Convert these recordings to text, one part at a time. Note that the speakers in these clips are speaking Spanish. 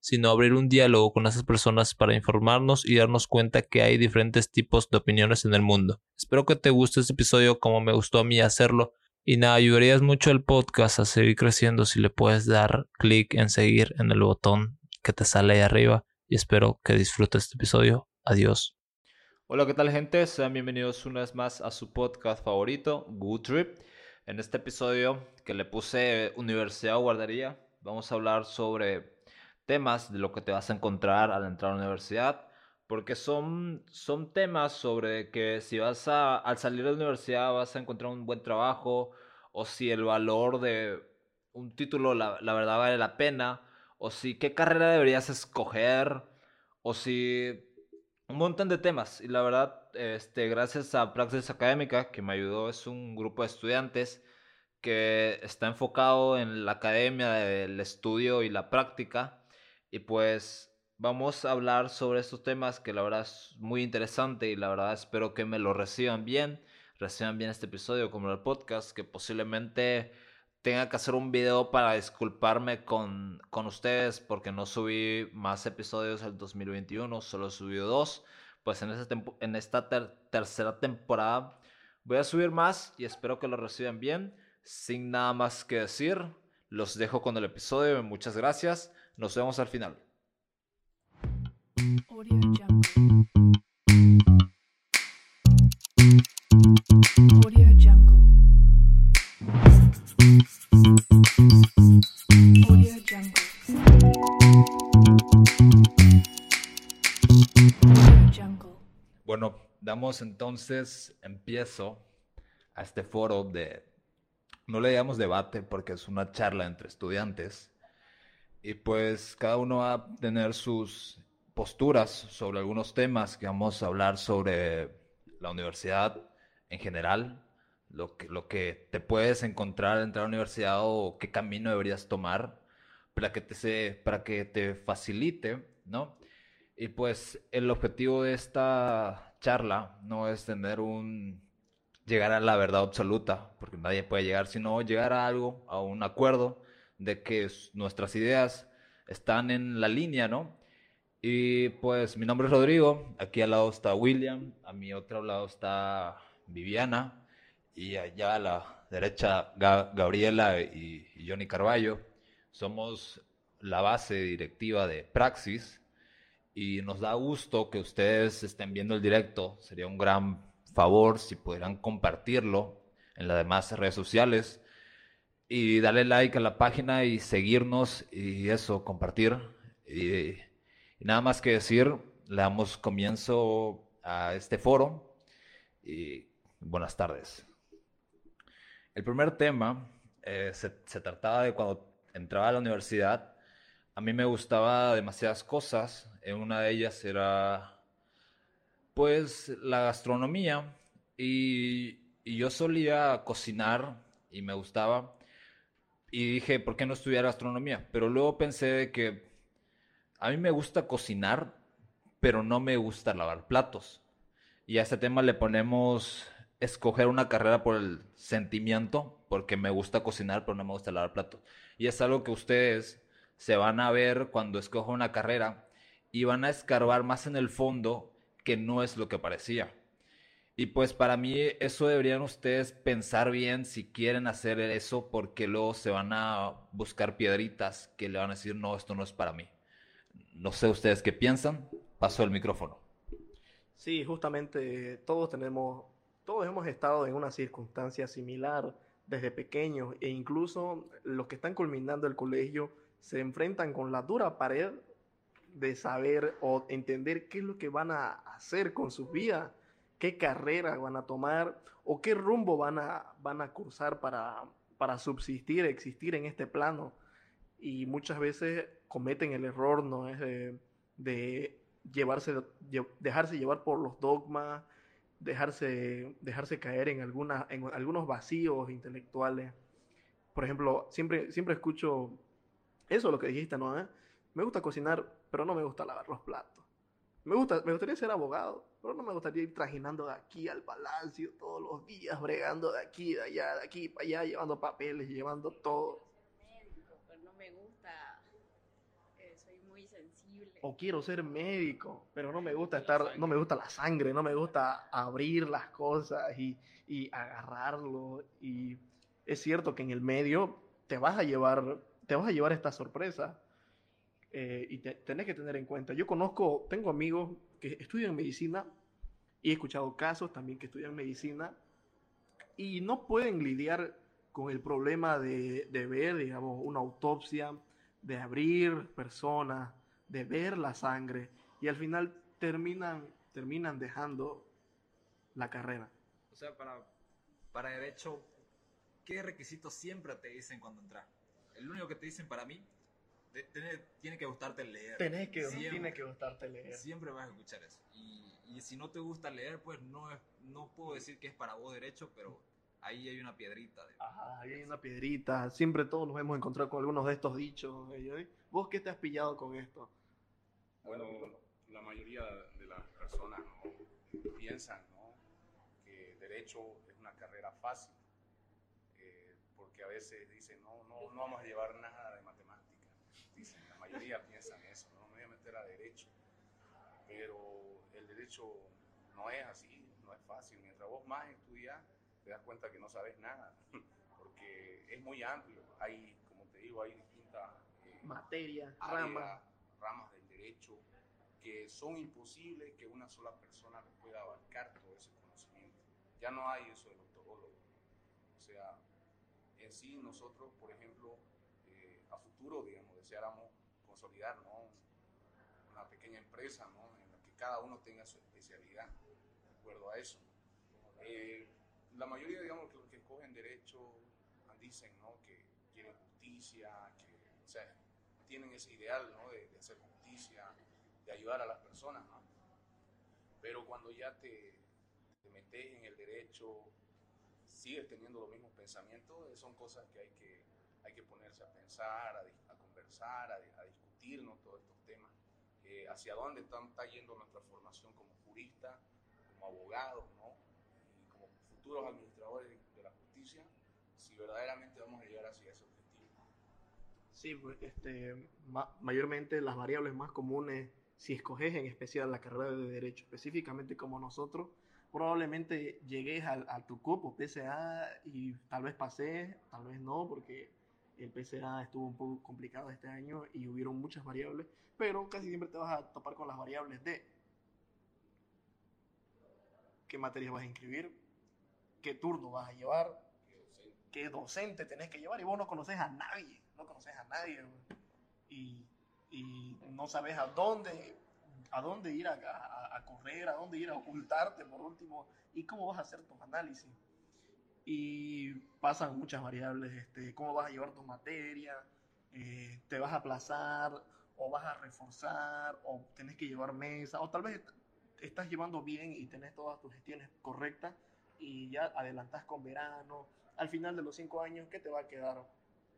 sino abrir un diálogo con esas personas para informarnos y darnos cuenta que hay diferentes tipos de opiniones en el mundo. Espero que te guste este episodio como me gustó a mí hacerlo. Y nada, ayudarías mucho al podcast a seguir creciendo si le puedes dar clic en seguir en el botón que te sale ahí arriba. Y espero que disfrutes este episodio. Adiós. Hola, ¿qué tal gente? Sean bienvenidos una vez más a su podcast favorito, Good Trip. En este episodio que le puse Universidad o Guardería, vamos a hablar sobre temas de lo que te vas a encontrar al entrar a la universidad, porque son, son temas sobre que si vas a, al salir de la universidad vas a encontrar un buen trabajo, o si el valor de un título la, la verdad vale la pena, o si qué carrera deberías escoger, o si un montón de temas. Y la verdad, este, gracias a Praxis Académica, que me ayudó, es un grupo de estudiantes que está enfocado en la academia, del estudio y la práctica y pues vamos a hablar sobre estos temas que la verdad es muy interesante y la verdad espero que me lo reciban bien, reciban bien este episodio como el podcast, que posiblemente tenga que hacer un video para disculparme con, con ustedes porque no subí más episodios el 2021, solo subí dos. Pues en, esta, en esta tercera temporada voy a subir más y espero que lo reciban bien. Sin nada más que decir, los dejo con el episodio. Muchas gracias. Nos vemos al final. Bueno, damos entonces empiezo a este foro de, no le llamamos debate porque es una charla entre estudiantes, y pues cada uno va a tener sus posturas sobre algunos temas que vamos a hablar sobre la universidad en general, lo que, lo que te puedes encontrar al entrar a la universidad o qué camino deberías tomar para que te, para que te facilite, ¿no? Y pues el objetivo de esta charla no es tener un llegar a la verdad absoluta, porque nadie puede llegar, sino llegar a algo, a un acuerdo de que nuestras ideas están en la línea, ¿no? Y pues mi nombre es Rodrigo, aquí al lado está William, a mi otro lado está Viviana y allá a la derecha Gabriela y, Johnny Carballo. Somos la base directiva de Praxis y nos da gusto que ustedes estén viendo el directo. Sería un gran favor si pudieran compartirlo en las demás redes sociales y darle like a la página y seguirnos y eso, compartir. Y, nada más que decir, le damos comienzo a este foro y buenas tardes. El primer tema eh, se, trataba de cuando entraba a la universidad, a mí me gustaba demasiadas cosas, en una de ellas era pues la gastronomía y yo solía cocinar y me gustaba y dije, ¿por qué no estudiar gastronomía? Pero luego pensé que a mí me gusta cocinar, pero no me gusta lavar platos. Y a este tema le ponemos escoger una carrera por el sentimiento, porque me gusta cocinar, pero no me gusta lavar platos. Y es algo que ustedes se van a ver cuando escojan una carrera y van a escarbar más en el fondo que no es lo que parecía. Y pues para mí eso deberían ustedes pensar bien si quieren hacer eso porque luego se van a buscar piedritas que le van a decir, no, esto no es para mí. No sé ustedes qué piensan. Paso el micrófono. Sí, justamente todos tenemos, todos hemos estado en una circunstancia similar desde pequeños e incluso los que están culminando el colegio se enfrentan con la dura pared de saber o entender qué es lo que van a hacer con sus vidas qué carrera van a tomar o qué rumbo van a, van a cursar para, para subsistir, existir en este plano. Y muchas veces cometen el error, ¿no? Es de, llevarse, dejarse llevar por los dogmas dejarse, dejarse caer en, alguna, en algunos vacíos intelectuales. Por ejemplo, siempre, siempre escucho eso, lo que dijiste, ¿no? ¿Eh? Me gusta cocinar, pero no me gusta lavar los platos. Me, gusta, me gustaría ser abogado, pero no me gustaría ir trajinando de aquí al palacio todos los días, bregando de aquí, de allá, de aquí para allá, llevando papeles, llevando todo. pero no me gusta, eh, soy muy sensible. O quiero ser médico, pero no me gusta estar, no me gusta la sangre, no me gusta abrir las cosas y, y agarrarlo. Y es cierto que en el medio te vas a llevar, te vas a llevar esta sorpresa eh, y tenés que tener en cuenta. Yo conozco, tengo amigos que estudian medicina y he escuchado casos también que estudian medicina y no pueden lidiar con el problema de, de ver, digamos, una autopsia, de abrir personas, de ver la sangre y al final terminan, terminan dejando la carrera. O sea, para, para derecho, ¿qué requisitos siempre te dicen cuando entras? El único que te dicen para mí tiene que gustarte leer. Tenés que, tiene que gustarte leer. Siempre vas a escuchar eso. Y, y, si no te gusta leer, pues no, es, no puedo decir que es para vos derecho, pero ahí hay una piedrita. De... Ajá, ahí hay una piedrita. Siempre todos nos hemos encontrado con algunos de estos dichos. ¿Vos qué te has pillado con esto? Bueno, la mayoría de las personas piensan ¿no? que derecho es una carrera fácil, eh, porque a veces dicen, no, no, no vamos a llevar nada mayoría piensan eso, ¿no? Me voy a meter a derecho, pero el derecho no es así, no es fácil. Mientras vos más estudias, te das cuenta que no sabes nada, porque es muy amplio. Hay, como te digo, hay distintas eh, materias, ramas. ramas del derecho que son imposibles que una sola persona pueda abarcar todo ese conocimiento. Ya no hay eso del octólogo. O sea, en sí nosotros, por ejemplo, eh, a futuro, digamos, deseáramos consolidar una pequeña empresa en la que cada uno tenga su especialidad de acuerdo a eso. Eh, la mayoría, digamos, los que escogen derecho dicen que quieren justicia, que o sea, tienen ese ideal de, hacer justicia, de ayudar a las personas. Pero cuando ya te, te metes en el derecho, sigues teniendo los mismos pensamientos, son cosas que hay que, hay que ponerse a pensar, a, a, discutir todos estos temas, eh, hacia dónde está, yendo nuestra formación como jurista, como abogados, ¿no? y como futuros administradores de la justicia, si verdaderamente vamos a llegar hacia ese objetivo. Sí, pues, este, mayormente las variables más comunes, si escoges en especial la carrera de Derecho, específicamente como nosotros, probablemente llegues a, a tu cupo PSA y tal vez pasé, tal vez no, porque el PCA estuvo un poco complicado este año y hubieron muchas variables, pero casi siempre te vas a topar con las variables de qué materias vas a inscribir, qué turno vas a llevar, qué docente tenés que llevar y vos no conoces a nadie, no conoces a nadie y, y, no sabes a dónde a dónde ir a, a correr, a dónde ir a ocultarte por último y cómo vas a hacer tus análisis y pasan muchas variables, este, cómo vas a llevar tu materia, eh, te vas a aplazar o vas a reforzar o tenés que llevar mesa o tal vez estás llevando bien y tenés todas tus gestiones correctas y ya adelantás con verano. Al final de los cinco años, ¿qué te va a quedar?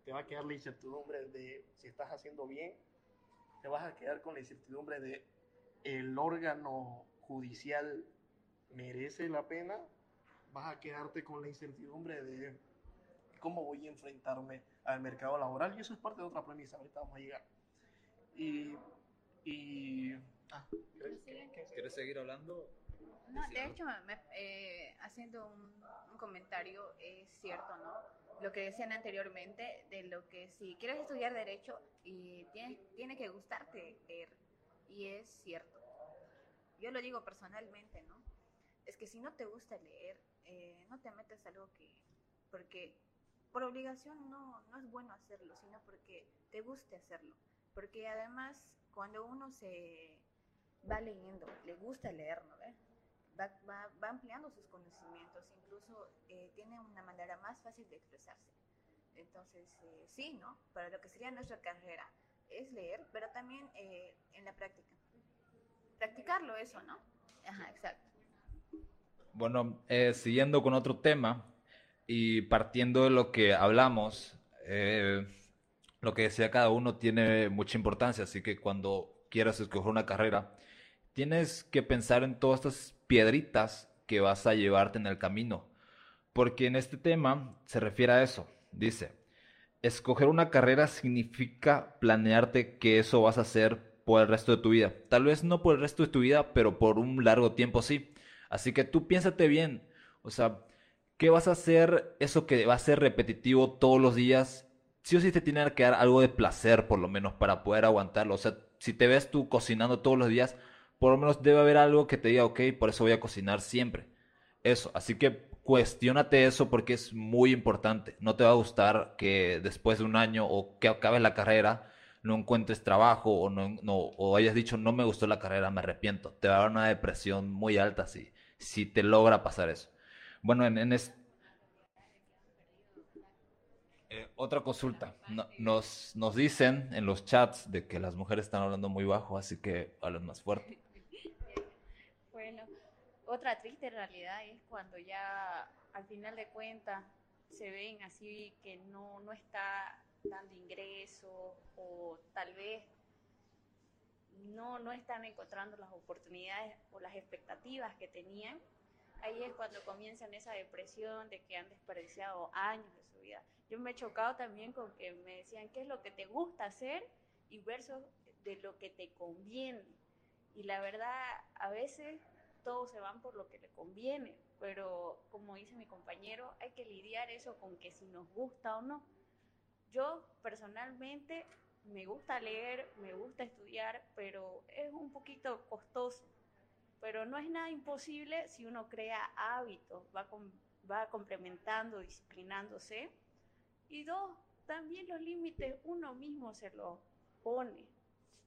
Te va a quedar la incertidumbre de si estás haciendo bien, te vas a quedar con la incertidumbre de el órgano judicial merece la pena vas a quedarte con la incertidumbre de cómo voy a enfrentarme al mercado laboral y eso es parte de otra premisa, ahorita vamos a llegar. Y... y ah, ¿quieres, seguir hablando? No, de hecho, eh, haciendo un, comentario, es cierto, ¿no? Lo que decían anteriormente, de lo que si quieres estudiar Derecho, y tiene, tiene que gustarte leer, y es cierto. Yo lo digo personalmente, ¿no? Es que si no te gusta leer, eh, no te metes algo que, porque por obligación no, no es bueno hacerlo, sino porque te guste hacerlo. Porque además, cuando uno se va leyendo, le gusta leer, ¿no? Va, va, va, ampliando sus conocimientos, incluso eh, tiene una manera más fácil de expresarse. Entonces, eh, sí, ¿no? Para lo que sería nuestra carrera es leer, pero también en la práctica. Practicarlo eso, ¿no? Ajá, exacto. Bueno, eh, siguiendo con otro tema y partiendo de lo que hablamos, eh, lo que decía cada uno tiene mucha importancia, así que cuando quieras escoger una carrera, tienes que pensar en todas estas piedritas que vas a llevarte en el camino, porque en este tema se refiere a eso. Dice, escoger una carrera significa planearte que eso vas a hacer por el resto de tu vida. Tal vez no por el resto de tu vida, pero por un largo tiempo sí. Así que tú piénsate bien, o sea, ¿qué vas a hacer eso que va a ser repetitivo todos los días? Sí o sí te tiene que dar algo de placer, por lo menos, para poder aguantarlo. O sea, si te ves tú cocinando todos los días, por lo menos debe haber algo que te diga, ok, por eso voy a cocinar siempre. Eso, así que cuestionate eso porque es muy importante. No te va a gustar que después de un año o que acabes la carrera no encuentres trabajo o, no, no, o hayas dicho no me gustó la carrera, me arrepiento. Te va a dar una depresión muy alta si, si te logra pasar eso. Bueno, en, en eh, otra consulta. No- nos, nos dicen en los chats de que las mujeres están hablando muy bajo, así que hablan más fuerte. Bueno, otra triste realidad es cuando ya al final de cuentas se ven así que no, no está dando ingreso o tal vez no, no están encontrando las oportunidades o las expectativas que tenían. Ahí es cuando comienzan esa depresión de que han desperdiciado años de su vida. Yo me he chocado también con que me decían qué es lo que te gusta hacer y versus de lo que te conviene. Y la verdad, a veces todos se van por lo que le conviene, pero como dice mi compañero, hay que lidiar eso con que si nos gusta o no. Yo personalmente me gusta leer, me gusta estudiar, pero es un poquito costoso. Pero no es nada imposible si uno crea hábitos, va, va complementando, disciplinándose. Y dos, también los límites uno mismo se los pone.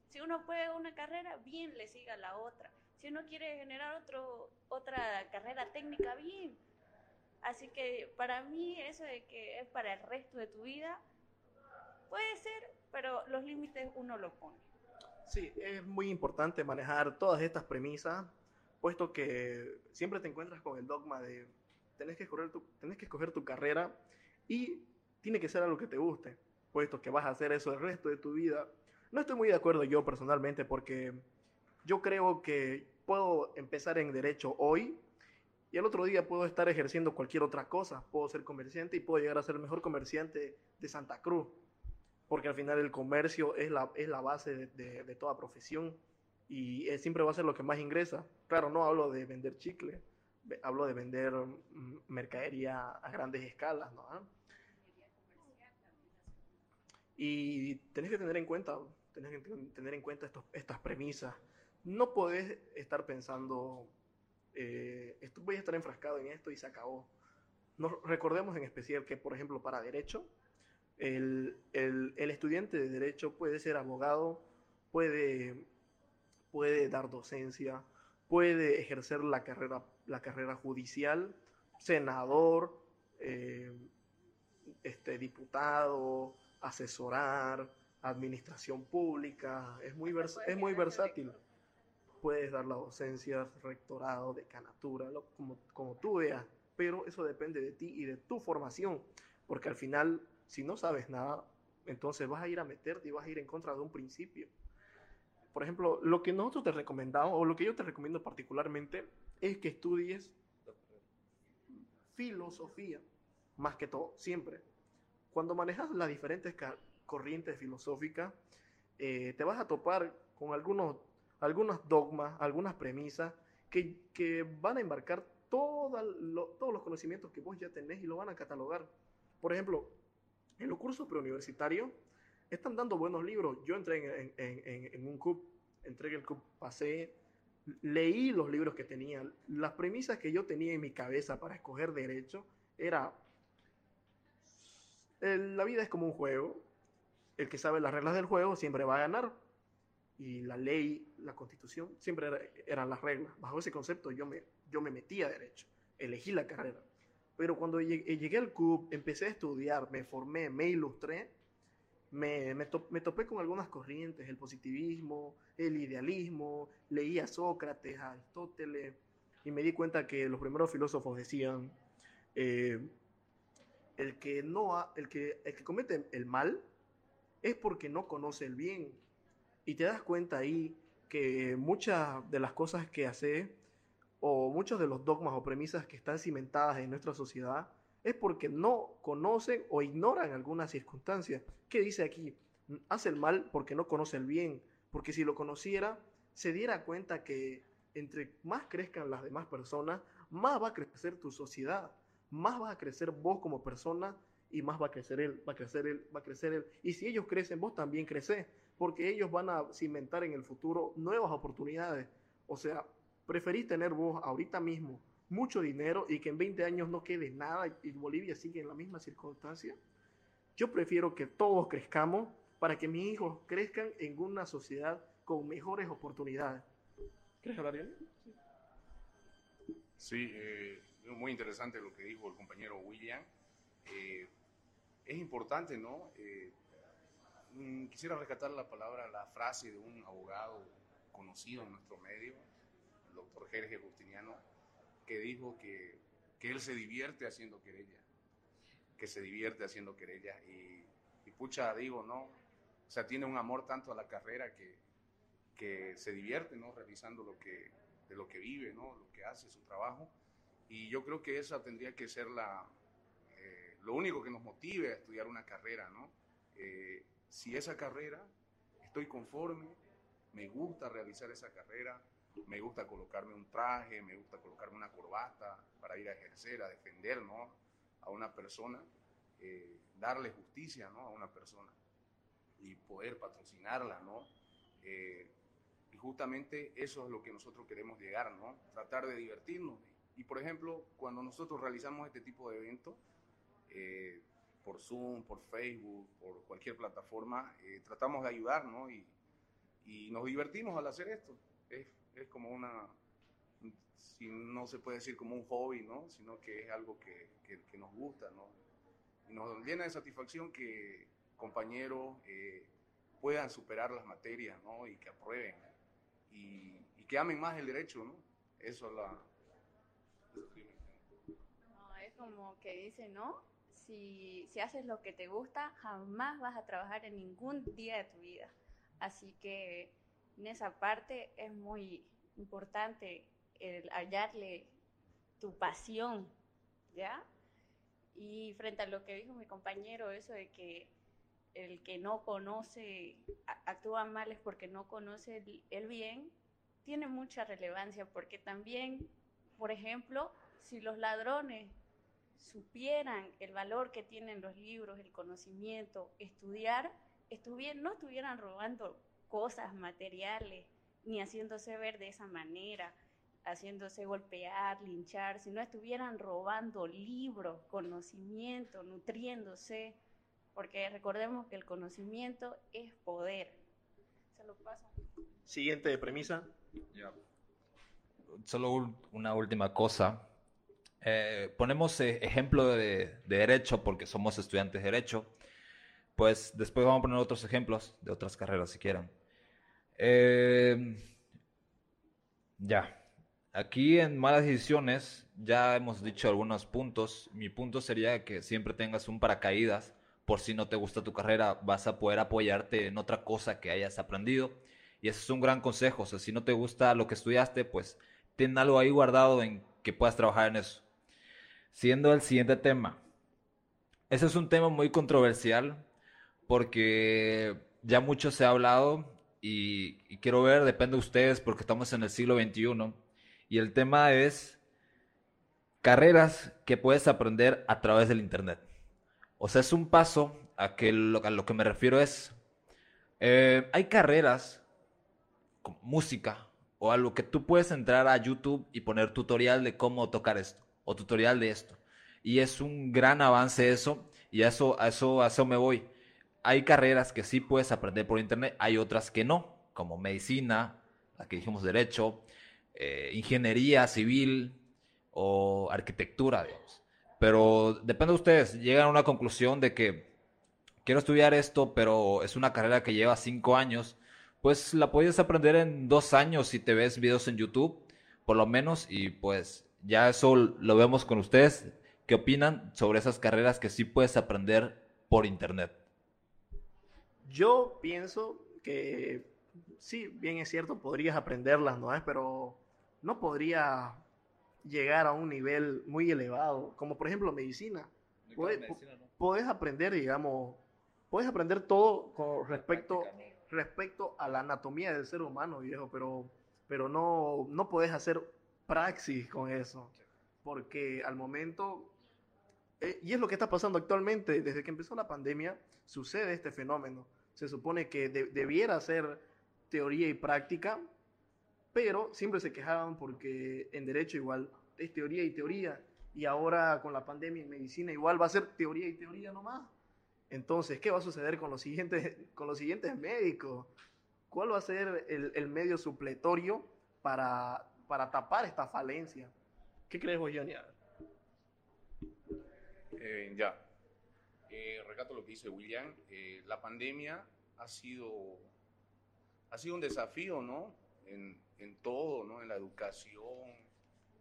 Si uno puede una carrera, bien le siga la otra. Si uno quiere generar otro, otra carrera técnica, bien. Así que para mí eso de que es para el resto de tu vida, puede ser, pero los límites uno los pone. Sí, es muy importante manejar todas estas premisas, puesto que siempre te encuentras con el dogma de tenés que escoger tu, tenés que escoger tu carrera y tiene que ser algo que te guste, puesto que vas a hacer eso el resto de tu vida. No estoy muy de acuerdo yo personalmente porque yo creo que puedo empezar en derecho hoy y el otro día puedo estar ejerciendo cualquier otra cosa. Puedo ser comerciante y puedo llegar a ser el mejor comerciante de Santa Cruz porque al final el comercio es la, es la base de, de- de toda profesión y eh, siempre va a ser lo que más ingresa. Claro, no hablo de vender chicle, hablo de vender mm, mercadería a grandes escalas, ¿no? ¿Ah? Y tenés que tener en cuenta, tenés que ten- tener en cuenta estos- estas premisas. No podés estar pensando, eh, esto, voy a estar enfrascado en esto y se acabó. Nos recordemos en especial que, por ejemplo, para derecho, el, el- el estudiante de derecho puede ser abogado, puede, puede dar docencia, puede ejercer la carrera, la carrera judicial, senador, eh, este, diputado, asesorar, administración pública, es muy, vers- es muy versátil. Puedes dar la docencia, rectorado, decanatura, lo- como, como tú veas, pero eso depende de ti y de tu formación, porque al final, si no sabes nada, entonces vas a ir a meterte y vas a ir en contra de un principio. Por ejemplo, lo que nosotros te recomendamos, o lo que yo te recomiendo particularmente, es que estudies filosofía, más que todo, siempre. Cuando manejas las diferentes corrientes filosóficas, eh, te vas a topar con algunos, algunos dogmas, algunas premisas que, que van a embarcar lo- todos los conocimientos que vos ya tenés y lo van a catalogar. Por ejemplo, en los cursos preuniversitarios están dando buenos libros. Yo entré en, en- en- en un CUP, entré en el CUP, pasé, leí los libros que tenía. Las premisas que yo tenía en mi cabeza para escoger derecho era, el- la vida es como un juego, el que sabe las reglas del juego siempre va a ganar. Y la ley, la constitución, siempre era- eran las reglas. Bajo ese concepto yo me, yo me metí a derecho, elegí la carrera. Pero cuando llegué, llegué al CUB, empecé a estudiar, me formé, me ilustré, me, me, to- me topé con algunas corrientes, el positivismo, el idealismo, leí a Sócrates, a Aristóteles, y me di cuenta que los primeros filósofos decían, eh, el, que no ha- el, que, el que comete el mal es porque no conoce el bien. Y te das cuenta ahí que muchas de las cosas que hace o muchos de los dogmas o premisas que están cimentadas en nuestra sociedad es porque no conocen o ignoran algunas circunstancias. ¿Qué dice aquí? Hace el mal porque no conoce el bien, porque si lo conociera, se diera cuenta que entre más crezcan las demás personas, más va a crecer tu sociedad, más va a crecer vos como persona y más va a crecer él, va a crecer él, va a crecer él. Y si ellos crecen, vos también crecés, porque ellos van a cimentar en el futuro nuevas oportunidades. O sea, preferís tener vos ahorita mismo mucho dinero y que en 20 años no quede nada y Bolivia sigue en la misma circunstancia. Yo prefiero que todos crezcamos para que mis hijos crezcan en una sociedad con mejores oportunidades. ¿Quieres hablar, Ariel? Sí, eh, muy interesante lo que dijo el compañero William. Eh, es importante, ¿no? Eh, mm, quisiera rescatar la palabra, la frase de un abogado conocido en nuestro medio, doctor Jerge Justiniano, que dijo que, que él se divierte haciendo querella, que se divierte haciendo querella. Y, y pucha, digo, ¿no? O sea, tiene un amor tanto a la carrera que, que se divierte, ¿no? Realizando lo que, de lo que vive, ¿no? Lo que hace, su trabajo. Y yo creo que esa tendría que ser la, eh, lo único que nos motive a estudiar una carrera, ¿no? Eh, si esa carrera, estoy conforme, me gusta realizar esa carrera, me gusta colocarme un traje, me gusta colocarme una corbata para ir a ejercer, a defender, ¿no? A una persona, eh, darle justicia, ¿no? A una persona y poder patrocinarla, ¿no? Eh, y justamente eso es lo que nosotros queremos llegar, ¿no? Tratar de divertirnos. Y por ejemplo, cuando nosotros realizamos este tipo de eventos, eh, por Zoom, por Facebook, por cualquier plataforma, tratamos de ayudar, ¿no? Y, y nos divertimos al hacer esto. Es, es como una, si no se puede decir como un hobby, ¿no? Sino que es algo que, que, que nos gusta, ¿no? Y nos llena de satisfacción que compañeros eh, puedan superar las materias, ¿no? Y que aprueben. Y, y que amen más el derecho, ¿no? Eso es la... No, es como que dice, ¿no? Si, si haces lo que te gusta, jamás vas a trabajar en ningún día de tu vida. Así que en esa parte es muy importante el hallarle tu pasión, ¿ya? Y frente a lo que dijo mi compañero, eso de que el que no conoce, actúa mal es porque no conoce el, bien, tiene mucha relevancia, porque también, por ejemplo, si los ladrones supieran el valor que tienen los libros, el conocimiento, estudiar, no estuvieran robando cosas materiales, ni haciéndose ver de esa manera, haciéndose golpear, linchar, si no estuvieran robando libros, conocimiento, nutriéndose, porque recordemos que el conocimiento es poder. Se lo paso. Siguiente premisa. Solo un- una última cosa. Eh, ponemos eh, ejemplo de, de derecho porque somos estudiantes de derecho. Pues después vamos a poner otros ejemplos de otras carreras si quieren. Eh, ya. Aquí en malas decisiones ya hemos dicho algunos puntos. Mi punto sería que siempre tengas un paracaídas. Por si no te gusta tu carrera, vas a poder apoyarte en otra cosa que hayas aprendido. Y ese es un gran consejo. O sea, si no te gusta lo que estudiaste, pues ten algo ahí guardado en que puedas trabajar en eso. Siendo el siguiente tema. Ese es un tema muy controversial porque ya mucho se ha hablado y, quiero ver, depende de ustedes porque estamos en el siglo XXI y el tema es carreras que puedes aprender a través del Internet. O sea, es un paso a que lo que me refiero es, eh, hay carreras como música o algo que tú puedes entrar a YouTube y poner tutorial de cómo tocar esto o tutorial de esto. Y es un gran avance eso y a eso, a eso, a eso me voy. Hay carreras que sí puedes aprender por internet, hay otras que no, como medicina, la que dijimos derecho, eh, ingeniería civil o arquitectura, digamos. Pero depende de ustedes, llegan a una conclusión de que quiero estudiar esto, pero es una carrera que lleva cinco años, pues la puedes aprender en dos años si te ves videos en YouTube. por lo menos, y pues ya eso lo vemos con ustedes. ¿Qué opinan sobre esas carreras que sí puedes aprender por internet? Yo pienso que sí, bien es cierto, podrías aprenderlas, ¿no? Pero no podría llegar a un nivel muy elevado, como por ejemplo medicina. Puedes, puedes aprender, digamos, puedes aprender todo con respecto, respecto a la anatomía del ser humano, viejo, pero, pero no, no puedes hacer praxis con eso, porque al momento, eh, y es lo que está pasando actualmente, desde que empezó la pandemia, sucede este fenómeno. Se supone que debiera ser teoría y práctica, pero siempre se quejaban porque en derecho igual es teoría y teoría, y ahora con la pandemia en medicina igual va a ser teoría y teoría nomás. Entonces, ¿qué va a suceder con los siguientes, con los siguientes médicos? ¿Cuál va a ser el, el medio supletorio para, para tapar esta falencia? ¿Qué crees vos, Johnny? Eh, ya. Eh, recato lo que dice William. Eh, la pandemia ha sido, ha sido un desafío, ¿no? En, en todo, ¿no? En la educación,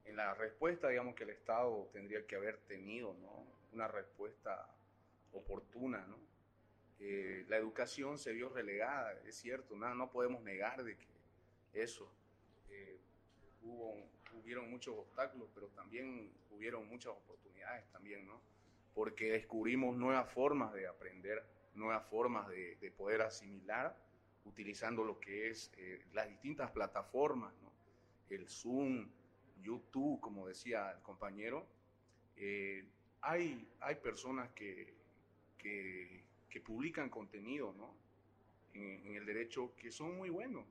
en la respuesta, digamos, que el Estado tendría que haber tenido, ¿no? Una respuesta oportuna, ¿no? La educación se vio relegada, es cierto, no, no podemos negar de que eso. Hubo, hubieron muchos obstáculos, pero también hubieron muchas oportunidades también, ¿no? Porque descubrimos nuevas formas de aprender, nuevas formas de, de poder asimilar, utilizando lo que es eh, las distintas plataformas, ¿no? El Zoom, YouTube, como decía el compañero, eh, hay, hay personas que, que, publican contenido ¿no? en, el derecho que son muy buenos.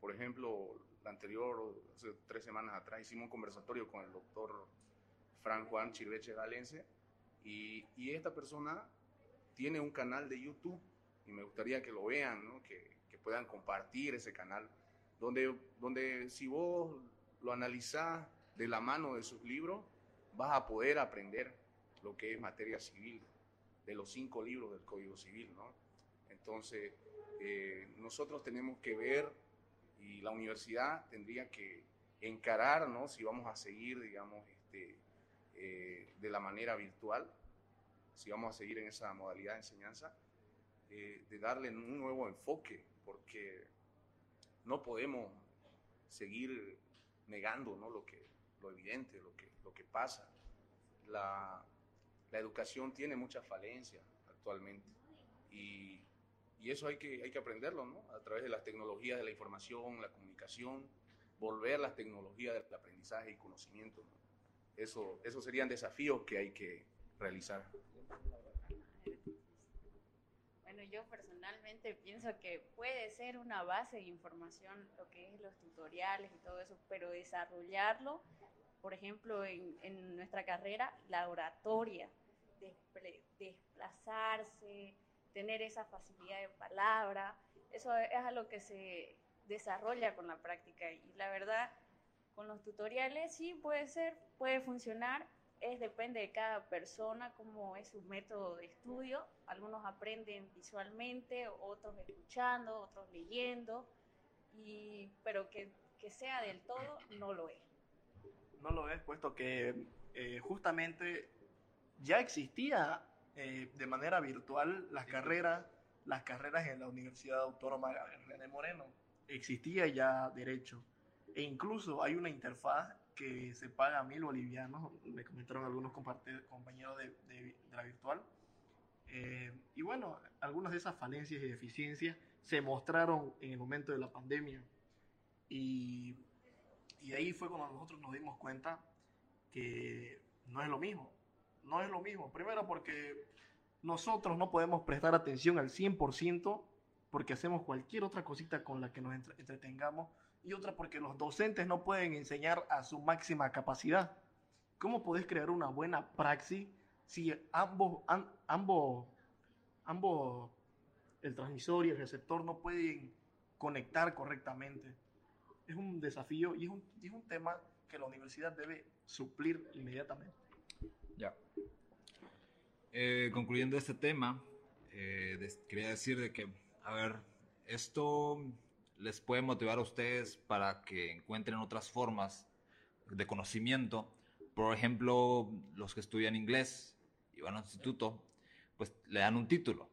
Por ejemplo, la anterior, hace tres semanas atrás, hicimos un conversatorio con el doctor Fran Juan Chirveche Galense y, esta persona tiene un canal de YouTube y me gustaría que lo vean, ¿no? que, que puedan compartir ese canal, donde, donde si vos lo analizás de la mano de sus libros, vas a poder aprender lo que es materia civil, de los cinco libros del Código Civil, ¿no? Entonces, eh, nosotros tenemos que ver y la universidad tendría que encarar, ¿no? Si vamos a seguir, digamos, este, eh, de la manera virtual, si vamos a seguir en esa modalidad de enseñanza, eh, de darle un nuevo enfoque, porque no podemos seguir negando ¿no? lo, que, lo evidente, lo que, lo que pasa. La, la educación tiene muchas falencias actualmente y, y, eso hay que, hay que aprenderlo ¿no? a través de las tecnologías de la información, la comunicación, volver las tecnologías del aprendizaje y conocimiento. Eso, esos serían desafíos que hay que realizar. Bueno, yo personalmente pienso que puede ser una base de información lo que es los tutoriales y todo eso, pero desarrollarlo, por ejemplo, en, en nuestra carrera, la oratoria, desplazarse, tener esa facilidad de palabra, eso es algo que se desarrolla con la práctica y la verdad, con los tutoriales sí puede ser, puede funcionar, es depende de cada persona, cómo es su método de estudio. Algunos aprenden visualmente, otros escuchando, otros leyendo, y, pero que, que sea del todo no lo es. No lo es, puesto que eh, justamente ya existía eh, de manera virtual las carreras, las carreras en la Universidad Autónoma René Moreno. Existía ya derecho. E incluso hay una interfaz que se paga a mil bolivianos, me comentaron algunos compañeros de, de, la virtual. Eh, y bueno, algunas de esas falencias y deficiencias se mostraron en el momento de la pandemia. Y, y ahí fue cuando nosotros nos dimos cuenta que no es lo mismo. No es lo mismo. Primero porque nosotros no podemos prestar atención al 100% porque hacemos cualquier otra cosita con la que nos entretengamos y otra porque los docentes no pueden enseñar a su máxima capacidad. ¿Cómo podés crear una buena praxis si ambos, ambos, ambos, el transmisor y el receptor no pueden conectar correctamente? Es un desafío y es un, es un tema que la universidad debe suplir inmediatamente. Ya. Eh, concluyendo este tema, eh, quería decir de que, a ver, esto les puede motivar a ustedes para que encuentren otras formas de conocimiento. Por ejemplo, los que estudian inglés y van al instituto, pues le dan un título.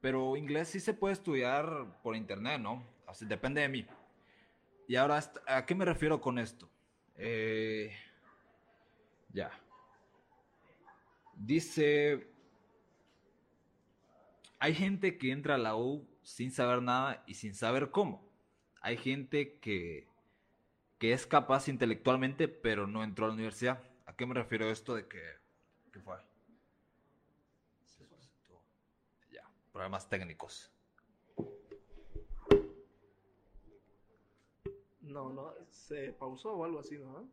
Pero inglés sí se puede estudiar por internet, ¿no? Así, depende de mí. Y ahora, ¿a qué me refiero con esto? Eh, ya. Dice, hay gente que entra a la U sin saber nada y sin saber cómo. Hay gente que, que es capaz intelectualmente, pero no entró a la universidad. ¿A qué me refiero esto de que... ¿Qué fue? Ya, problemas técnicos. No, no, se pausó o algo así, ¿no?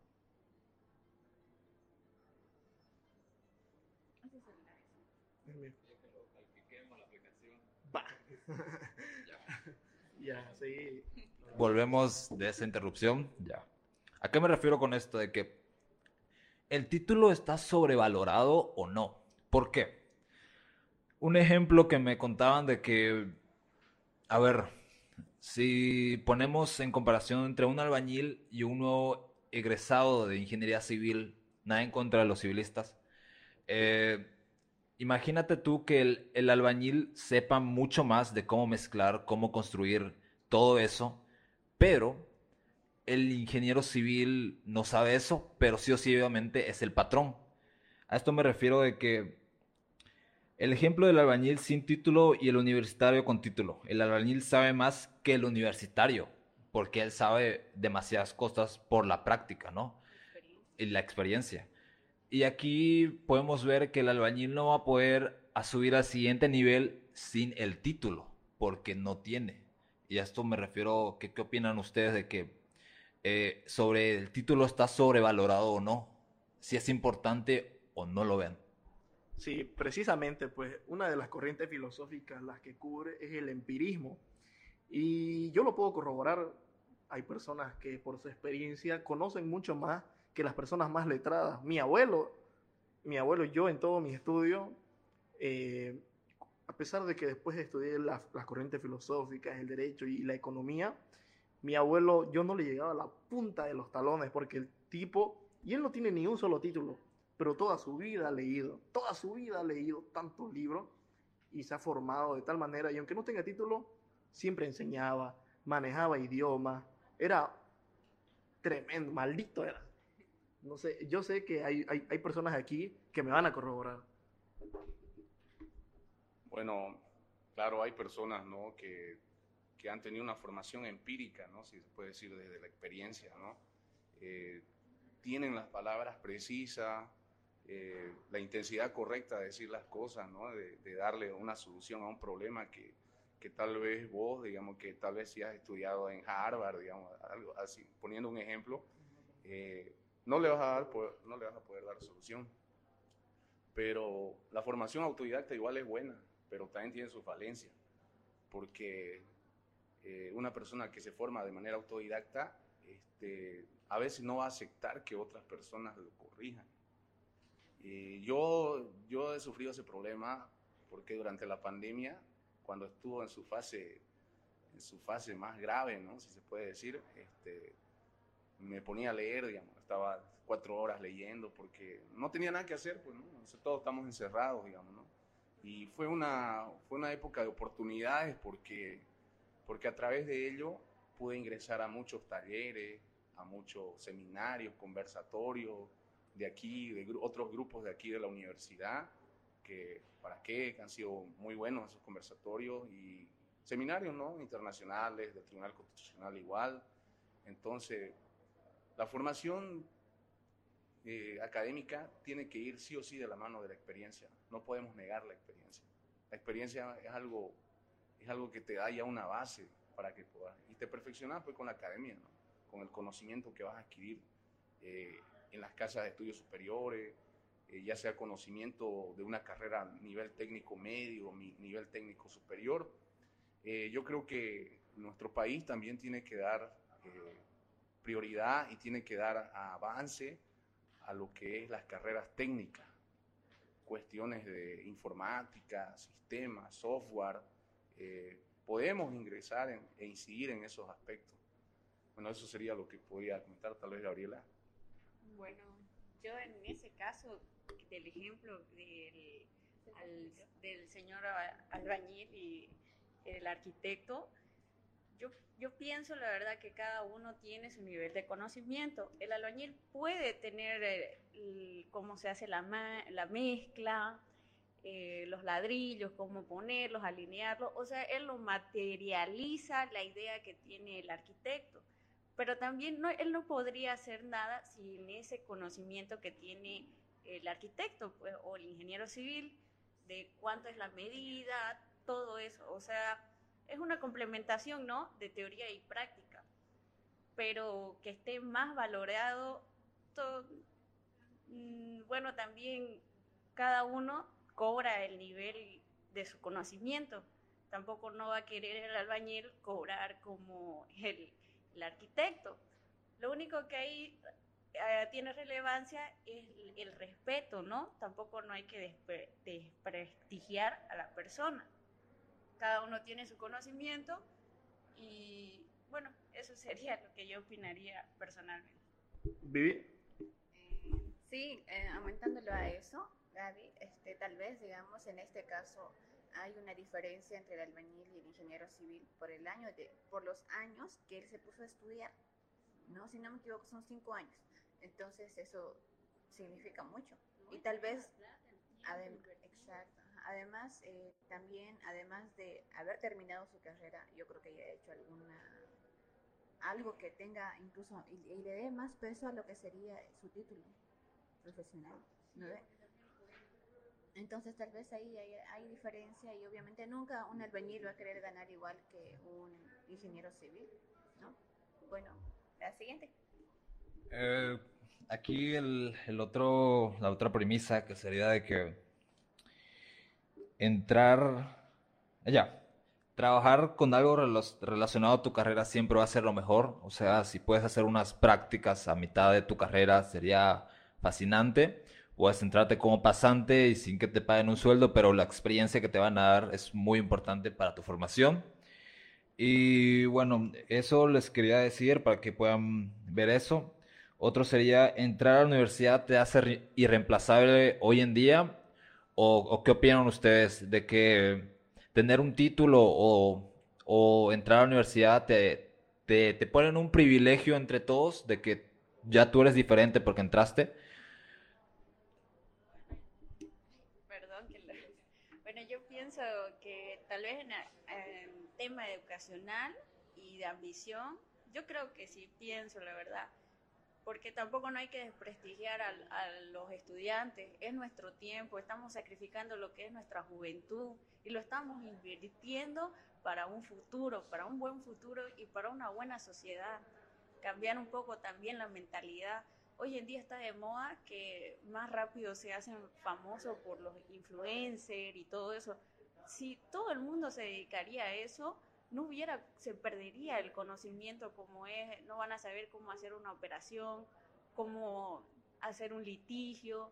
Va. ya, sí. Volvemos de esa interrupción. Ya. ¿A qué me refiero con esto de que el título está sobrevalorado o no? ¿Por qué? Un ejemplo que me contaban de que, a ver, si ponemos en comparación entre un albañil y un nuevo egresado de ingeniería civil, nada en contra de los civilistas, eh, imagínate tú que el, el, albañil sepa mucho más de cómo mezclar, cómo construir todo eso, pero el ingeniero civil no sabe eso, pero sí o sí obviamente es el patrón. A esto me refiero de que el ejemplo del albañil sin título y el universitario con título. El albañil sabe más que el universitario, porque él sabe demasiadas cosas por la práctica, ¿no? Y la experiencia. Y aquí podemos ver que el albañil no va a poder a subir al siguiente nivel sin el título, porque no tiene. Y a esto me refiero, ¿qué, qué opinan ustedes de que eh, sobre el título está sobrevalorado o no? Si es importante o no lo ven. Sí, precisamente, pues una de las corrientes filosóficas las que cubre es el empirismo. Y yo lo puedo corroborar. Hay personas que por su experiencia conocen mucho más que las personas más letradas. Mi abuelo, mi abuelo y yo en todo mi estudio, eh, a pesar de que después estudié las, las corrientes filosóficas, el derecho y la economía, mi abuelo, yo no le llegaba a la punta de los talones porque el tipo, y él no tiene ni un solo título, pero toda su vida ha leído, toda su vida ha leído tantos libros y se ha formado de tal manera, y aunque no tenga título, siempre enseñaba, manejaba idiomas, era tremendo, maldito era. No sé, yo sé que hay, hay, hay personas aquí que me van a corroborar. Bueno, claro, hay personas, ¿no? Que, que han tenido una formación empírica, ¿no? Si se puede decir desde la experiencia, ¿no? Eh, tienen las palabras precisas, eh, la intensidad correcta de decir las cosas, ¿no? De, de, darle una solución a un problema que, que tal vez vos, digamos, que tal vez si has estudiado en Harvard, digamos, algo así, poniendo un ejemplo, eh, no, le vas a dar, no le vas a poder dar solución. Pero la formación autodidacta igual es buena, pero también tiene sus falencias, porque eh, una persona que se forma de manera autodidacta, este, a veces no va a aceptar que otras personas lo corrijan. Y yo, yo he sufrido ese problema porque durante la pandemia, cuando estuvo en su fase, en su fase más grave, ¿no? si se puede decir, este, me ponía a leer, digamos, estaba cuatro horas leyendo porque no tenía nada que hacer, pues, ¿no? Sea, todos estamos encerrados, digamos, ¿no? Y fue una, fue una época de oportunidades porque, porque a través de ello pude ingresar a muchos talleres, a muchos seminarios, conversatorios, de aquí, de gru otros grupos de aquí de la universidad, que para qué, que han sido muy buenos esos conversatorios y seminarios ¿no? internacionales, del Tribunal Constitucional igual. Entonces, la formación eh, académica tiene que ir sí o sí de la mano de la experiencia, no podemos negar la experiencia. La experiencia es algo, es algo que te da ya una base para que puedas, y te perfeccionas pues con la academia, con el conocimiento que vas a adquirir. Eh, en las casas de estudios superiores, eh, ya sea conocimiento de una carrera a nivel técnico medio, nivel técnico superior. Eh, yo creo que nuestro país también tiene que dar prioridad y tiene que dar avance a lo que es las carreras técnicas, cuestiones de informática, sistemas, software. podemos ingresar en, e incidir en esos aspectos. Bueno, eso sería lo que podía comentar tal vez Gabriela. Bueno, yo en ese caso del ejemplo del, del señor albañil y el arquitecto, yo, yo pienso la verdad que cada uno tiene su nivel de conocimiento. El albañil puede tener eh, cómo se hace la, la mezcla, eh, los ladrillos, cómo ponerlos, alinearlos, o sea, él lo materializa la idea que tiene el arquitecto, pero también no, él no podría hacer nada sin ese conocimiento que tiene el arquitecto pues, o el ingeniero civil de cuánto es la medida, todo eso, o sea, es una complementación, ¿no? De teoría y práctica, pero que esté más valorado, mm, bueno, también cada uno cobra el nivel de su conocimiento. Tampoco no va a querer el albañil cobrar como el, arquitecto. Lo único que ahí eh, tiene relevancia es el, respeto, ¿no? Tampoco no hay que desprestigiar a la persona. Cada uno tiene su conocimiento y bueno, eso sería lo que yo opinaría personalmente. Vivi. Eh, sí, eh, aumentándolo a eso, Gaby, este, tal vez, digamos, en este caso hay una diferencia entre el albañil y el ingeniero civil por el año de, por los años que él se puso a estudiar, ¿no? Si no me equivoco, son cinco años. Entonces eso significa mucho. Y tal vez, exacto. Además, eh, también, además de haber terminado su carrera, yo creo que haya hecho alguna algo que tenga incluso y, le dé más peso a lo que sería su título profesional. Entonces tal vez ahí hay, diferencia y obviamente nunca un albañil va a querer ganar igual que un ingeniero civil, ¿no? Bueno, la siguiente. Eh, aquí el, otro, la otra premisa que sería de que entrar, ya, trabajar con algo relacionado a tu carrera siempre va a ser lo mejor. O sea, si puedes hacer unas prácticas a mitad de tu carrera sería fascinante puedes centrarte como pasante y sin que te paguen un sueldo, pero la experiencia que te van a dar es muy importante para tu formación. Y bueno, eso les quería decir para que puedan ver eso. Otro sería, ¿entrar a la universidad te hace irreemplazable hoy en día? ¿O, qué opinan ustedes de que tener un título o, entrar a la universidad te, te, te ponen un privilegio entre todos de que ya tú eres diferente porque entraste? que tal vez en, en, tema educacional y de ambición, yo creo que sí pienso, la verdad, porque tampoco no hay que desprestigiar a, a, los estudiantes, es nuestro tiempo, estamos sacrificando lo que es nuestra juventud y lo estamos invirtiendo para un futuro, para un buen futuro y para una buena sociedad. Cambiar un poco también la mentalidad. Hoy en día está de moda que más rápido se hacen famosos por los influencers y todo eso si todo el mundo se dedicaría a eso, no hubiera, se perdería el conocimiento como es, no van a saber cómo hacer una operación, cómo hacer un litigio.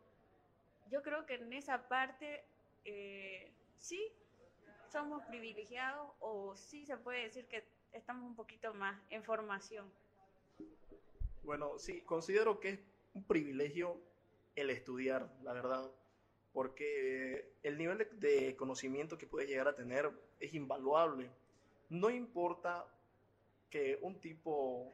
Yo creo que en esa parte eh, sí somos privilegiados o sí se puede decir que estamos un poquito más en formación. Bueno, sí, considero que es un privilegio el estudiar, la verdad porque el nivel de, conocimiento que puedes llegar a tener es invaluable. No importa que un tipo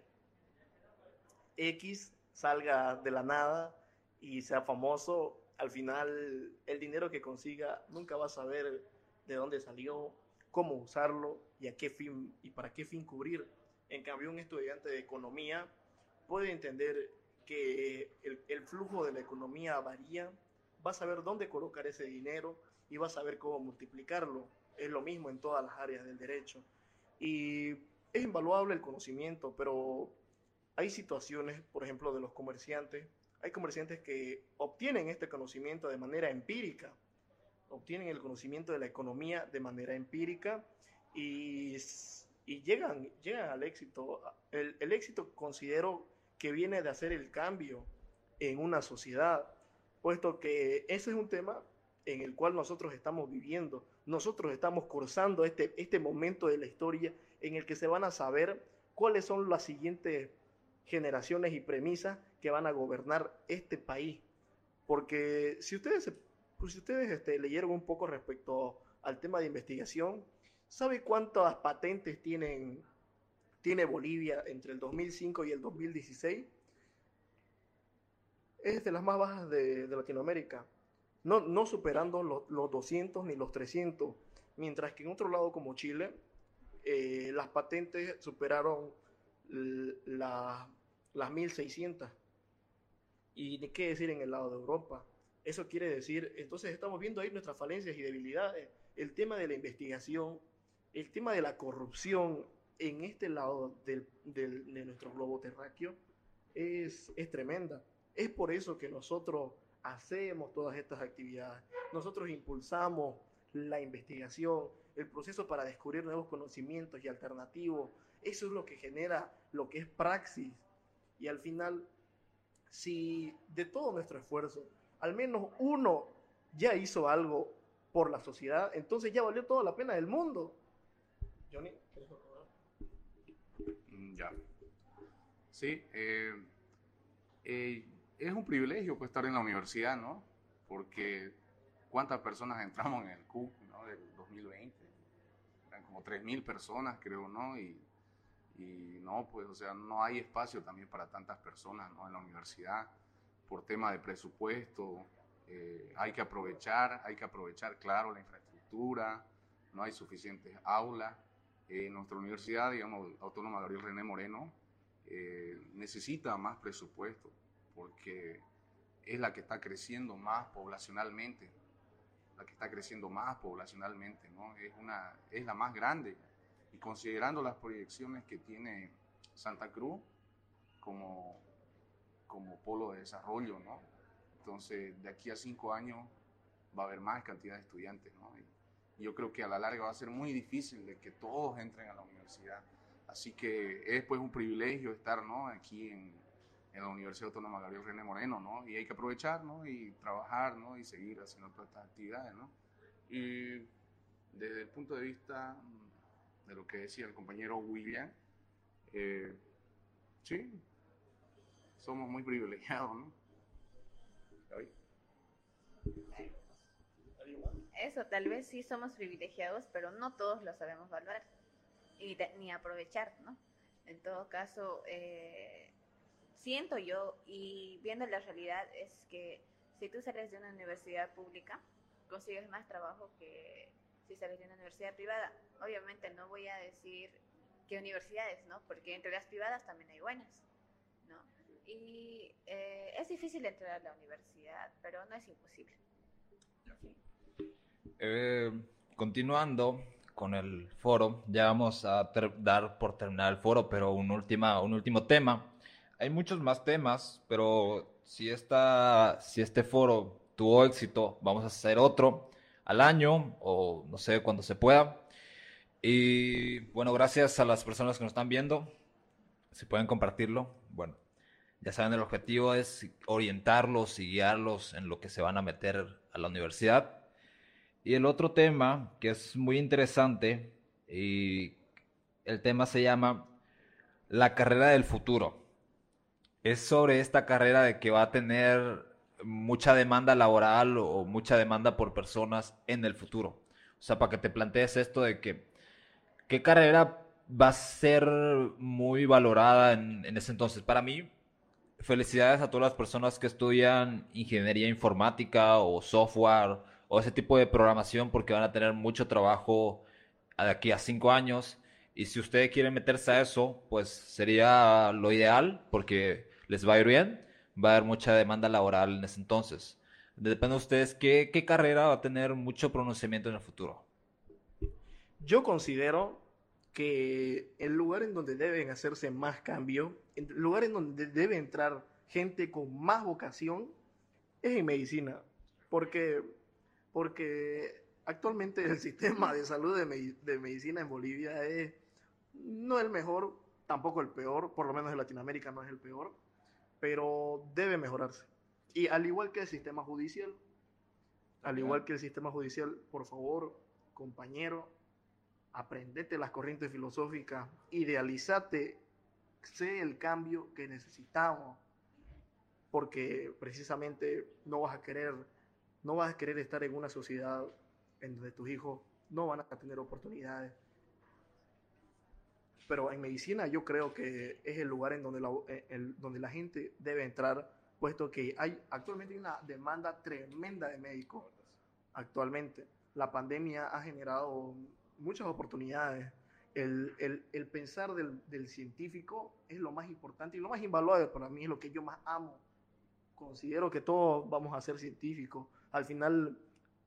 X salga de la nada y sea famoso, al final el dinero que consiga nunca va a saber de dónde salió, cómo usarlo y a qué fin y para qué fin cubrir. En cambio, un estudiante de economía puede entender que el, el flujo de la economía varía vas a saber dónde colocar ese dinero y vas a saber cómo multiplicarlo. Es lo mismo en todas las áreas del derecho. Y es invaluable el conocimiento, pero hay situaciones, por ejemplo, de los comerciantes. Hay comerciantes que obtienen este conocimiento de manera empírica, obtienen el conocimiento de la economía de manera empírica y, y llegan, llegan al éxito. El, el éxito considero que viene de hacer el cambio en una sociedad puesto que ese es un tema en el cual nosotros estamos viviendo. Nosotros estamos cursando este, este momento de la historia en el que se van a saber cuáles son las siguientes generaciones y premisas que van a gobernar este país. Porque si ustedes, pues, si ustedes este, leyeron un poco respecto al tema de investigación, ¿sabe cuántas patentes tienen, tiene Bolivia entre el 2005 y el 2016? Es de las más bajas de, de Latinoamérica, no, no superando los, los 200 ni los 300, mientras que en otro lado como Chile, eh, las patentes superaron la- las 1600. Y qué decir en el lado de Europa. Eso quiere decir, entonces estamos viendo ahí nuestras falencias y debilidades. El tema de la investigación, el tema de la corrupción en este lado del, del- de nuestro globo terráqueo es, es tremenda. Es por eso que nosotros hacemos todas estas actividades. Nosotros impulsamos la investigación, el proceso para descubrir nuevos conocimientos y alternativos. Eso es lo que genera lo que es praxis. Y al final, si de todo nuestro esfuerzo, al menos uno ya hizo algo por la sociedad, entonces ya valió toda la pena del mundo. Johnny, ¿quieres? Mm, Ya. Sí, eh, eh, es un privilegio pues, estar en la universidad, ¿no? Porque cuántas personas entramos en el CUC ¿no? del 2020. Eran como 3.000 personas, creo, ¿no? Y, y no, pues, o sea, no hay espacio también para tantas personas, ¿no? En la universidad, por tema de presupuesto, eh, hay que aprovechar, hay que aprovechar, claro, la infraestructura, no hay suficientes aulas. Eh, nuestra universidad, digamos, Autónoma Gabriel René Moreno, eh, necesita más presupuesto porque es la que está creciendo más poblacionalmente, la que está creciendo más poblacionalmente, ¿no? Es, una, es la más grande. Y considerando las proyecciones que tiene Santa Cruz como, como polo de desarrollo, ¿no? Entonces, de aquí a cinco años va a haber más cantidad de estudiantes, ¿no? Y, yo creo que a la larga va a ser muy difícil de que todos entren a la universidad. Así que es pues un privilegio estar, ¿no? Aquí en, en la Universidad Autónoma Gabriel René Moreno, ¿no? Y hay que aprovechar, ¿no? Y trabajar, ¿no? Y seguir haciendo todas estas actividades, ¿no? Y desde el punto de vista mm, de lo que decía el compañero William, eh, sí, somos muy privilegiados, ¿no? Eso, tal vez sí somos privilegiados, pero no todos lo sabemos valorar y ni aprovechar, ¿no? En todo caso, eh, siento yo y viendo la realidad es que si tú sales de una universidad pública, consigues más trabajo que si sales de una universidad privada. Obviamente no voy a decir qué universidades, ¿no? Porque entre las privadas también hay buenas, ¿no? Y eh, es difícil entrar a la universidad, pero no es imposible. Eh, continuando con el foro, ya vamos a dar por terminar el foro, pero un, última, un último tema. Hay muchos más temas, pero si, esta, si este foro tuvo éxito, vamos a hacer otro al año o no sé, cuando se pueda. Y bueno, gracias a las personas que nos están viendo. Si pueden compartirlo, bueno, ya saben, el objetivo es orientarlos y guiarlos en lo que se van a meter a la universidad. Y el otro tema que es muy interesante, y el tema se llama La carrera del futuro. Es sobre esta carrera de que va a tener mucha demanda laboral o mucha demanda por personas en el futuro. O sea, para que te plantees esto de que qué carrera va a ser muy valorada en, en ese entonces. Para mí, felicidades a todas las personas que estudian ingeniería informática o software o ese tipo de programación porque van a tener mucho trabajo de aquí a cinco años. Y si ustedes quieren meterse a eso, pues sería lo ideal porque les va a ir bien. Va a haber mucha demanda laboral en ese entonces. Depende de ustedes qué, carrera va a tener mucho pronunciamiento en el futuro. Yo considero que el lugar en donde deben hacerse más cambios, el lugar en donde debe entrar gente con más vocación, es en medicina. Porque, porque actualmente el sistema de salud de, de medicina en Bolivia es no el mejor, tampoco el peor, por lo menos en Latinoamérica no es el peor, pero debe mejorarse. Y al igual que el sistema judicial, al igual que el sistema judicial, por favor, compañero, aprendete las corrientes filosóficas, idealizate sé el cambio que necesitamos, porque precisamente no vas a querer, no vas a querer estar en una sociedad en donde tus hijos no van a tener oportunidades. Pero en medicina yo creo que es el lugar en donde la, el, donde la gente debe entrar, puesto que hay actualmente una demanda tremenda de médicos. Actualmente la pandemia ha generado muchas oportunidades. El, el, el pensar del, del, científico es lo más importante y lo más invaluable para mí, es lo que yo más amo. Considero que todos vamos a ser científicos. Al final,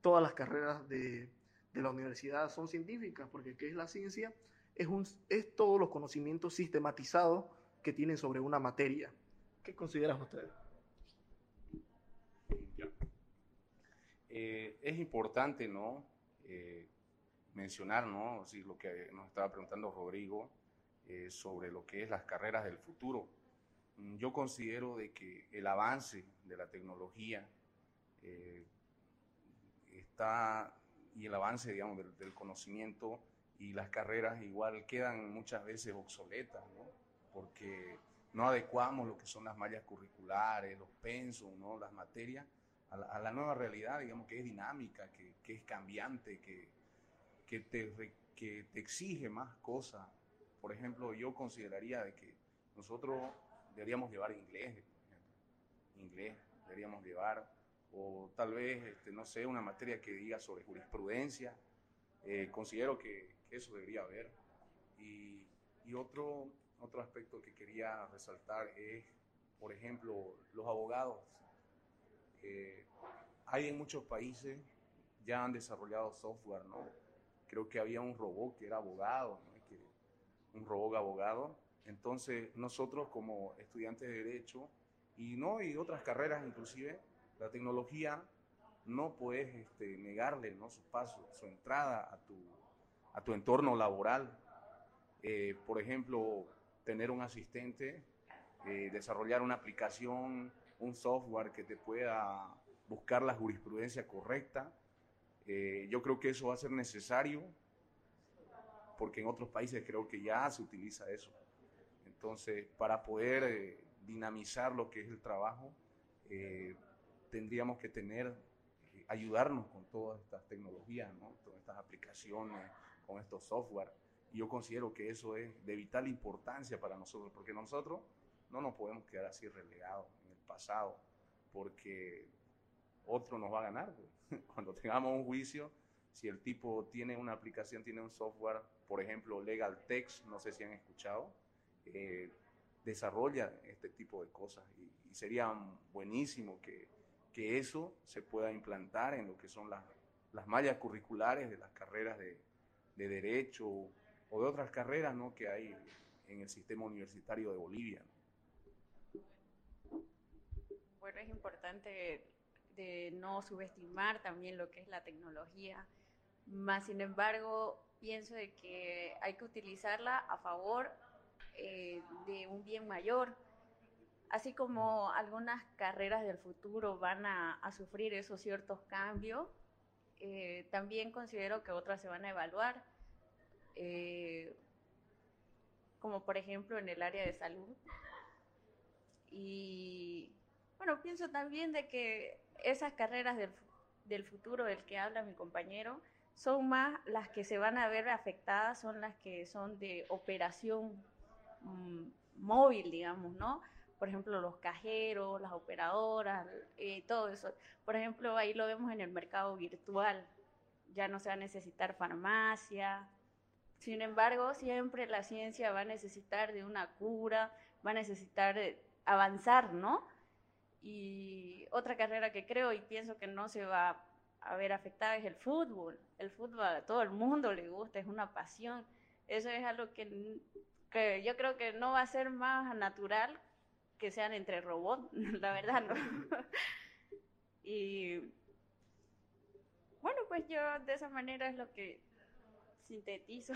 todas las carreras de, de la universidad son científicas, porque ¿qué es la ciencia? Es, un, es todos los conocimientos sistematizados que tienen sobre una materia. ¿Qué consideran ustedes? Eh, es importante, ¿no? Eh, mencionar, ¿no? Lo que nos estaba preguntando Rodrigo eh, sobre lo que es las carreras del futuro. Mm, yo considero de que el avance de la tecnología está y el avance, digamos, del, conocimiento y las carreras igual quedan muchas veces obsoletas, ¿no? Porque no adecuamos lo que son las mallas curriculares, los pensos, ¿no? Las materias a la, a la, nueva realidad, digamos, que es dinámica, que, que es cambiante, que, que, te, que te exige más cosas. Por ejemplo, yo consideraría de que nosotros deberíamos llevar inglés, inglés deberíamos llevar, o tal vez, este, no sé, una materia que diga sobre jurisprudencia. Eh, considero que, eso debería haber. Y, y otro, otro aspecto que quería resaltar es, por ejemplo, los abogados eh, hay en muchos países ya han desarrollado software, ¿no? Creo que había un robot que era abogado, ¿no? que, un robot abogado. Entonces nosotros como estudiantes de derecho y no y otras carreras inclusive, la tecnología no puedes este, negarle ¿no? su paso, su entrada a tu, a tu entorno laboral. Eh, por ejemplo, tener un asistente, eh, desarrollar una aplicación, un software que te pueda buscar la jurisprudencia correcta. Eh, yo creo que eso va a ser necesario porque en otros países creo que ya se utiliza eso. Entonces, para poder dinamizar lo que es el trabajo, tendríamos que tener, ayudarnos con todas estas tecnologías, ¿no? todas estas aplicaciones, con estos software. Y yo considero que eso es de vital importancia para nosotros, porque nosotros no nos podemos quedar así relegados pasado, porque otro nos va a ganar. Cuando tengamos un juicio, si el tipo tiene una aplicación, tiene un software, por ejemplo, Legal Text, no sé si han escuchado, eh, desarrolla este tipo de cosas y, y sería buenísimo que, que, eso se pueda implantar en lo que son las, las mallas curriculares de las carreras de, de derecho o de otras carreras ¿no? que hay en el sistema universitario de Bolivia. ¿no? bueno, es importante de no subestimar también lo que es la tecnología, más sin embargo pienso de que hay que utilizarla a favor eh, de un bien mayor, así como algunas carreras del futuro van a, a sufrir esos ciertos cambios, eh, también considero que otras se van a evaluar, eh, como por ejemplo en el área de salud. Y bueno, pienso también de que esas carreras del, del futuro del que habla mi compañero son más las que se van a ver afectadas, son las que son de operación mmm, móvil, digamos, ¿no? Por ejemplo, los cajeros, las operadoras, eh, todo eso. Por ejemplo, ahí lo vemos en el mercado virtual. Ya no se va a necesitar farmacia. Sin embargo, siempre la ciencia va a necesitar de una cura, va a necesitar avanzar, ¿no? Y otra carrera que creo y pienso que no se va a ver afectada es el fútbol. El fútbol a todo el mundo le gusta, es una pasión. Eso es algo que, que yo creo que no va a ser más natural que sean entre robots, la verdad, ¿no? y bueno, pues yo de esa manera es lo que sintetizo.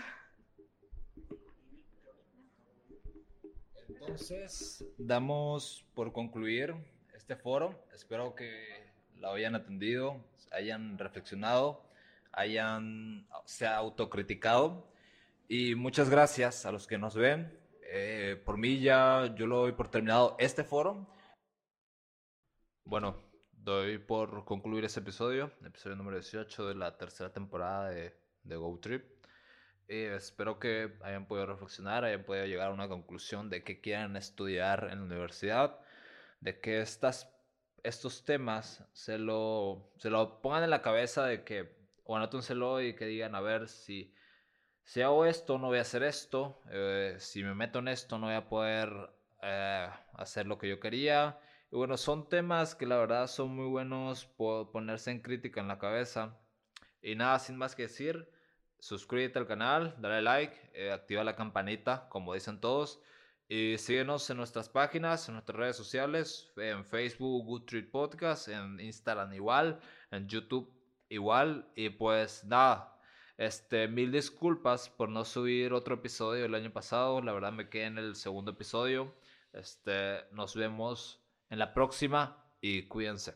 Entonces, damos por concluir este foro. Espero que lo hayan atendido, hayan reflexionado, hayan se autocriticado. Y muchas gracias a los que nos ven. Eh, por mí ya yo lo doy por terminado este foro. Bueno, doy por concluir este episodio, episodio número 18 de la tercera temporada de, de Go Trip. espero que hayan podido reflexionar, hayan podido llegar a una conclusión de qué quieren estudiar en la universidad, de que estas, estos temas se lo, se lo pongan en la cabeza de que, o anótenselo y que digan, a ver si, si hago esto, no voy a hacer esto, eh, si me meto en esto, no voy a poder eh, hacer lo que yo quería y bueno, son temas que la verdad son muy buenos por ponerse en crítica en la cabeza. Y nada, sin más que decir, suscríbete al canal, dale like, eh, activa la campanita, como dicen todos. Y síguenos en nuestras páginas, en nuestras redes sociales, en Facebook, Good Treat Podcast, en Instagram igual, en YouTube igual. Y pues nada, este, mil disculpas por no subir otro episodio el año pasado. La verdad me quedé en el segundo episodio. Este, nos vemos en la próxima y cuídense.